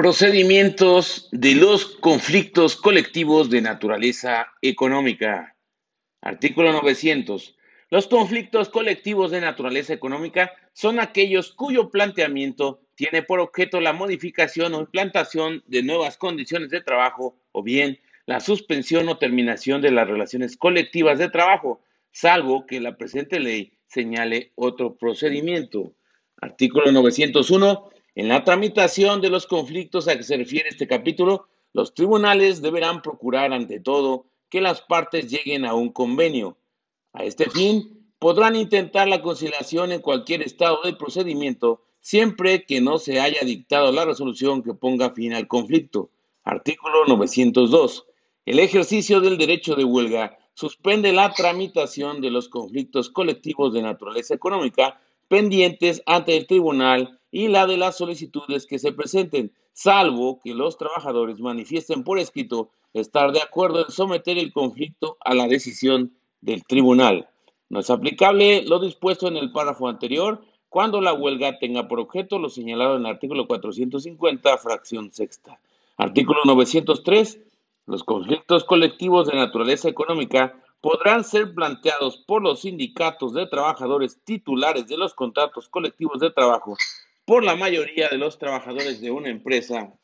Procedimientos de los conflictos colectivos de naturaleza económica. Artículo 900. Los conflictos colectivos de naturaleza económica son aquellos cuyo planteamiento tiene por objeto la modificación o implantación de nuevas condiciones de trabajo o bien la suspensión o terminación de las relaciones colectivas de trabajo, salvo que la presente ley señale otro procedimiento. Artículo 901. En la tramitación de los conflictos a que se refiere este capítulo, los tribunales deberán procurar ante todo que las partes lleguen a un convenio. A este fin, podrán intentar la conciliación en cualquier estado del procedimiento siempre que no se haya dictado la resolución que ponga fin al conflicto. Artículo 902. El ejercicio del derecho de huelga suspende la tramitación de los conflictos colectivos de naturaleza económica pendientes ante el tribunal y la de las solicitudes que se presenten, salvo que los trabajadores manifiesten por escrito estar de acuerdo en someter el conflicto a la decisión del tribunal. No es aplicable lo dispuesto en el párrafo anterior cuando la huelga tenga por objeto lo señalado en el artículo 450, fracción sexta. Artículo 903. Los conflictos colectivos de naturaleza económica podrán ser planteados por los sindicatos de trabajadores titulares de los contratos colectivos de trabajo por la mayoría de los trabajadores de una empresa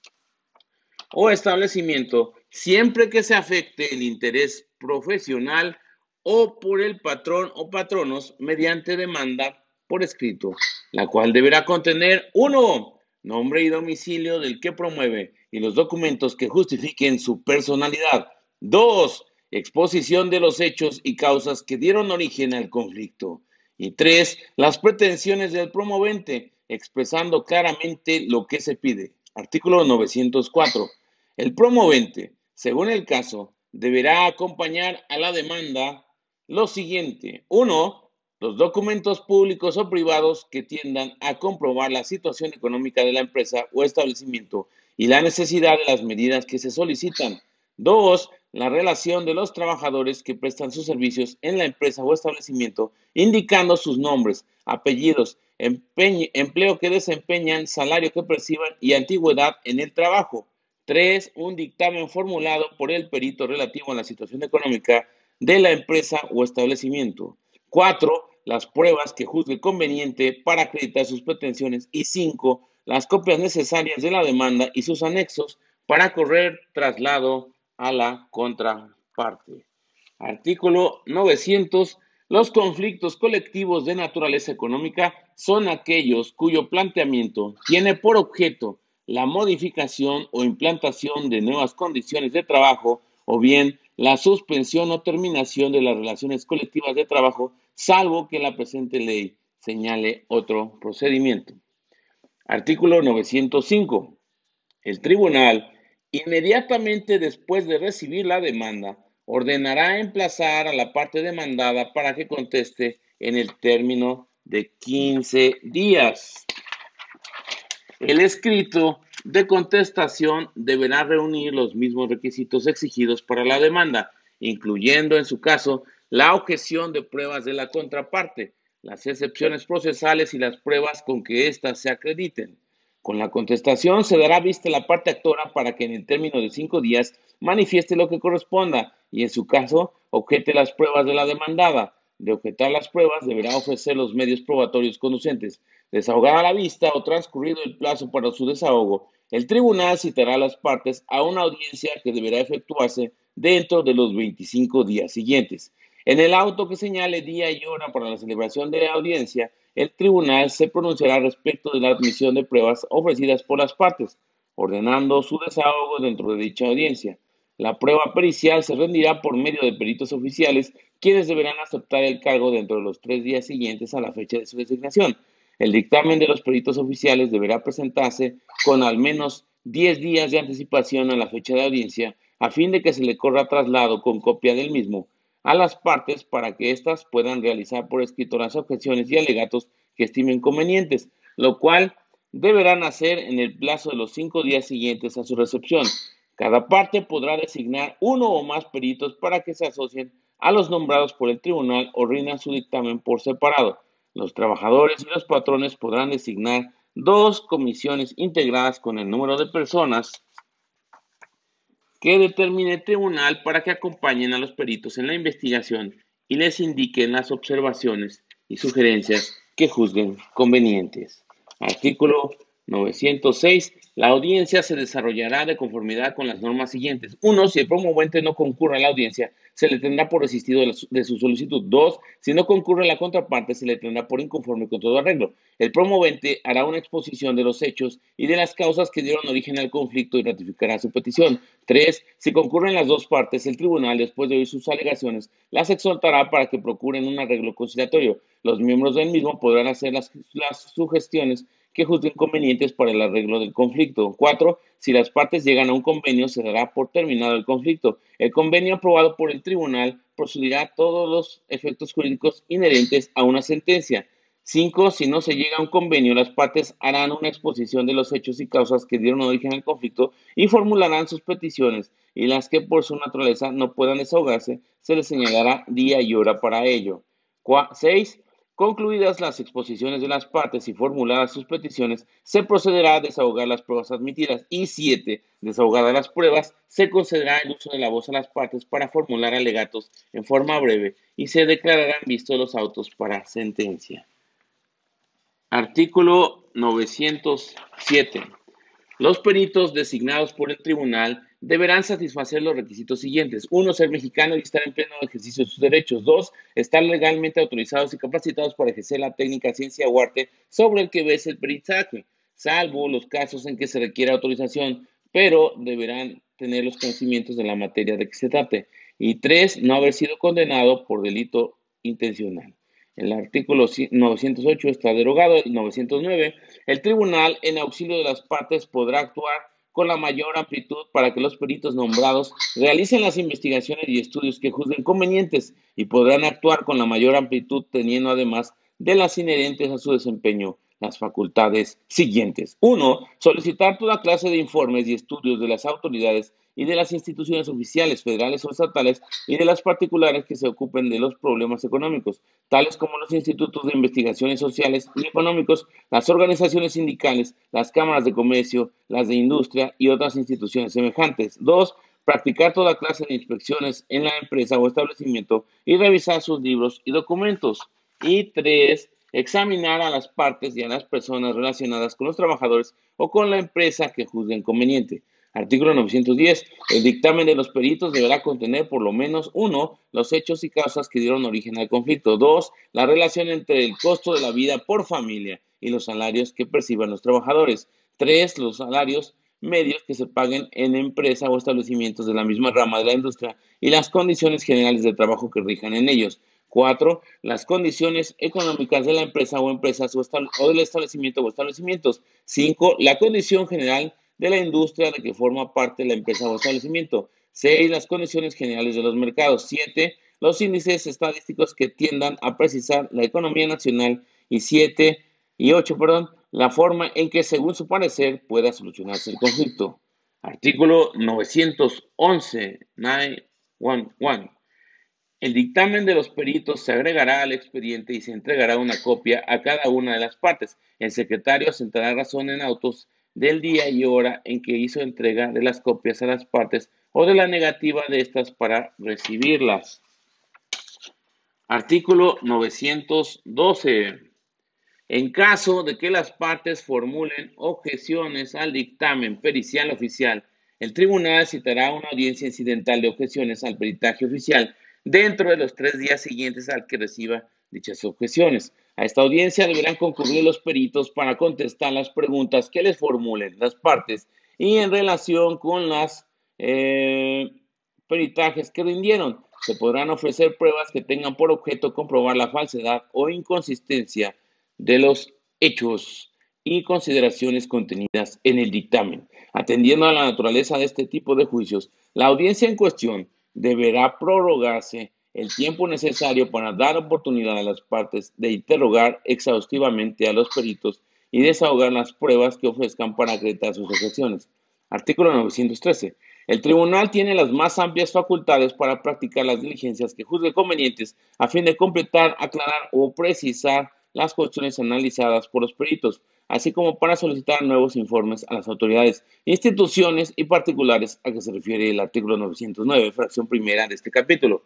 o establecimiento siempre que se afecte el interés profesional o por el patrón o patronos mediante demanda por escrito, la cual deberá contener uno, nombre y domicilio del que promueve y los documentos que justifiquen su personalidad. Dos, exposición de los hechos y causas que dieron origen al conflicto. Y tres, las pretensiones del promovente, expresando claramente lo que se pide. Artículo 904. El promovente, según el caso, deberá acompañar a la demanda lo siguiente. Uno, los documentos públicos o privados que tiendan a comprobar la situación económica de la empresa o establecimiento y la necesidad de las medidas que se solicitan. Dos, la relación de los trabajadores que prestan sus servicios en la empresa o establecimiento, indicando sus nombres, apellidos, empleo que desempeñan, salario que perciban y antigüedad en el trabajo. Tres, un dictamen formulado por el perito relativo a la situación económica de la empresa o establecimiento. Cuatro, las pruebas que juzgue conveniente para acreditar sus pretensiones. Y cinco, las copias necesarias de la demanda y sus anexos para correr traslado a la contraparte. Artículo 900. Los conflictos colectivos de naturaleza económica son aquellos cuyo planteamiento tiene por objeto la modificación o implantación de nuevas condiciones de trabajo o bien la suspensión o terminación de las relaciones colectivas de trabajo, salvo que la presente ley señale otro procedimiento. Artículo 905. El tribunal Inmediatamente después de recibir la demanda, ordenará emplazar a la parte demandada para que conteste en el término de 15 días. El escrito de contestación deberá reunir los mismos requisitos exigidos para la demanda, incluyendo en su caso la objeción de pruebas de la contraparte, las excepciones procesales y las pruebas con que éstas se acrediten. Con la contestación se dará vista la parte actora para que en el término de cinco días manifieste lo que corresponda y en su caso objete las pruebas de la demandada. De objetar las pruebas deberá ofrecer los medios probatorios conducentes. Desahogada la vista o transcurrido el plazo para su desahogo, el tribunal citará a las partes a una audiencia que deberá efectuarse dentro de los 25 días siguientes. En el auto que señale día y hora para la celebración de la audiencia, el tribunal se pronunciará respecto de la admisión de pruebas ofrecidas por las partes, ordenando su desahogo dentro de dicha audiencia. La prueba pericial se rendirá por medio de peritos oficiales, quienes deberán aceptar el cargo dentro de los tres días siguientes a la fecha de su designación. El dictamen de los peritos oficiales deberá presentarse con al menos 10 días de anticipación a la fecha de audiencia, a fin de que se le corra traslado con copia del mismo a las partes para que éstas puedan realizar por escrito las objeciones y alegatos que estimen convenientes, lo cual deberán hacer en el plazo de los cinco días siguientes a su recepción. Cada parte podrá designar uno o más peritos para que se asocien a los nombrados por el tribunal o rindan su dictamen por separado. Los trabajadores y los patrones podrán designar dos comisiones integradas con el número de personas que determine el tribunal para que acompañen a los peritos en la investigación y les indiquen las observaciones y sugerencias que juzguen convenientes. Artículo 906. La audiencia se desarrollará de conformidad con las normas siguientes. Uno, si el promovente no concurre a la audiencia, se le tendrá por resistido de su solicitud. Dos, si no concurre la contraparte, se le tendrá por inconforme con todo arreglo. El promovente hará una exposición de los hechos y de las causas que dieron origen al conflicto y ratificará su petición. Tres, si concurren las dos partes, el tribunal, después de oír sus alegaciones, las exhortará para que procuren un arreglo conciliatorio. Los miembros del mismo podrán hacer las, las sugestiones que juzguen convenientes para el arreglo del conflicto. Cuatro, si las partes llegan a un convenio, se dará por terminado el conflicto. El convenio aprobado por el tribunal procederá todos los efectos jurídicos inherentes a una sentencia. Cinco, si no se llega a un convenio, las partes harán una exposición de los hechos y causas que dieron origen al conflicto y formularán sus peticiones, y las que por su naturaleza no puedan desahogarse, se les señalará día y hora para ello. Seis, Concluidas las exposiciones de las partes y formuladas sus peticiones, se procederá a desahogar las pruebas admitidas. Y siete, desahogadas las pruebas, se concederá el uso de la voz a las partes para formular alegatos en forma breve y se declararán vistos los autos para sentencia. Artículo 907. Los peritos designados por el tribunal deberán satisfacer los requisitos siguientes. Uno, ser mexicano y estar en pleno ejercicio de sus derechos. Dos, estar legalmente autorizados y capacitados para ejercer la técnica, ciencia o arte sobre el que ves el peritaje, salvo los casos en que se requiera autorización, pero deberán tener los conocimientos de la materia de que se trate. Y tres, no haber sido condenado por delito intencional. El artículo 908 está derogado. El 909, el tribunal en auxilio de las partes podrá actuar con la mayor amplitud para que los peritos nombrados realicen las investigaciones y estudios que juzguen convenientes y podrán actuar con la mayor amplitud teniendo además de las inherentes a su desempeño las facultades siguientes. Uno, solicitar toda clase de informes y estudios de las autoridades y de las instituciones oficiales, federales o estatales, y de las particulares que se ocupen de los problemas económicos, tales como los institutos de investigaciones sociales y económicos, las organizaciones sindicales, las cámaras de comercio, las de industria y otras instituciones semejantes. Dos, practicar toda clase de inspecciones en la empresa o establecimiento y revisar sus libros y documentos. Y tres, examinar a las partes y a las personas relacionadas con los trabajadores o con la empresa que juzguen conveniente. Artículo 910. El dictamen de los peritos deberá contener por lo menos uno, los hechos y causas que dieron origen al conflicto. Dos, la relación entre el costo de la vida por familia y los salarios que perciban los trabajadores. Tres, los salarios medios que se paguen en empresa o establecimientos de la misma rama de la industria y las condiciones generales de trabajo que rijan en ellos. Cuatro, las condiciones económicas de la empresa o empresas o, o del establecimiento o establecimientos. Cinco, la condición general de la industria de que forma parte la empresa o establecimiento. 6. Las condiciones generales de los mercados. 7. Los índices estadísticos que tiendan a precisar la economía nacional. Y 7 y 8, perdón, la forma en que, según su parecer, pueda solucionarse el conflicto. Artículo 911, 911. El dictamen de los peritos se agregará al expediente y se entregará una copia a cada una de las partes. El secretario asentará razón en autos del día y hora en que hizo entrega de las copias a las partes o de la negativa de estas para recibirlas. Artículo 912. En caso de que las partes formulen objeciones al dictamen pericial oficial, el tribunal citará una audiencia incidental de objeciones al peritaje oficial dentro de los tres días siguientes al que reciba dichas objeciones. A esta audiencia deberán concurrir los peritos para contestar las preguntas que les formulen las partes y en relación con las eh, peritajes que rindieron. Se podrán ofrecer pruebas que tengan por objeto comprobar la falsedad o inconsistencia de los hechos y consideraciones contenidas en el dictamen. Atendiendo a la naturaleza de este tipo de juicios, la audiencia en cuestión deberá prorrogarse el tiempo necesario para dar oportunidad a las partes de interrogar exhaustivamente a los peritos y desahogar las pruebas que ofrezcan para acreditar sus objeciones. Artículo 913. El tribunal tiene las más amplias facultades para practicar las diligencias que juzgue convenientes a fin de completar, aclarar o precisar las cuestiones analizadas por los peritos, así como para solicitar nuevos informes a las autoridades, instituciones y particulares a que se refiere el artículo 909, fracción primera de este capítulo.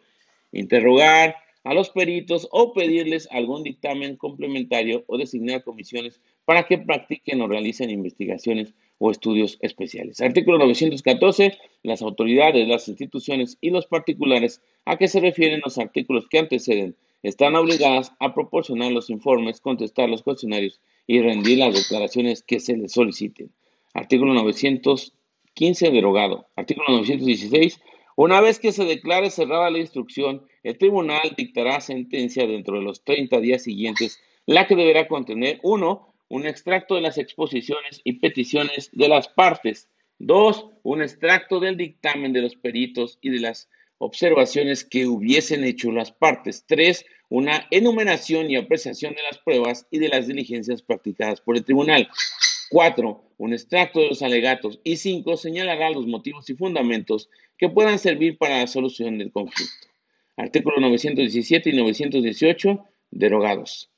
Interrogar a los peritos o pedirles algún dictamen complementario o designar comisiones para que practiquen o realicen investigaciones o estudios especiales. Artículo 914. Las autoridades, las instituciones y los particulares a que se refieren los artículos que anteceden están obligadas a proporcionar los informes, contestar los cuestionarios y rendir las declaraciones que se les soliciten. Artículo 915 derogado. Artículo 916. Una vez que se declare cerrada la instrucción, el tribunal dictará sentencia dentro de los 30 días siguientes, la que deberá contener 1. Un extracto de las exposiciones y peticiones de las partes. 2. Un extracto del dictamen de los peritos y de las observaciones que hubiesen hecho las partes. Tres, una enumeración y apreciación de las pruebas y de las diligencias practicadas por el tribunal. Cuatro, un extracto de los alegatos. Y cinco, señalará los motivos y fundamentos que puedan servir para la solución del conflicto. Artículo 917 y 918, derogados.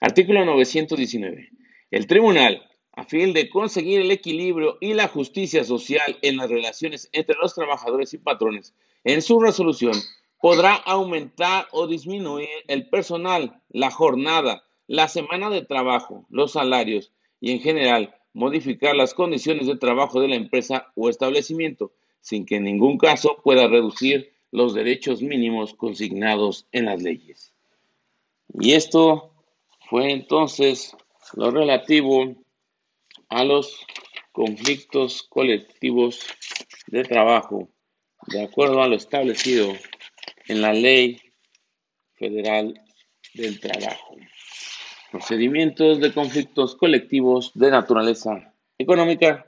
Artículo 919. El tribunal, a fin de conseguir el equilibrio y la justicia social en las relaciones entre los trabajadores y patrones, en su resolución podrá aumentar o disminuir el personal, la jornada, la semana de trabajo, los salarios y en general modificar las condiciones de trabajo de la empresa o establecimiento, sin que en ningún caso pueda reducir los derechos mínimos consignados en las leyes. Y esto fue entonces lo relativo a los conflictos colectivos de trabajo de acuerdo a lo establecido en la Ley Federal del Trabajo. Procedimientos de conflictos colectivos de naturaleza económica,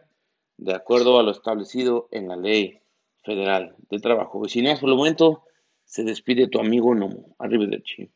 de acuerdo a lo establecido en la Ley Federal del Trabajo. Y si no, por el momento, se despide tu amigo Nomo. Arrivederci.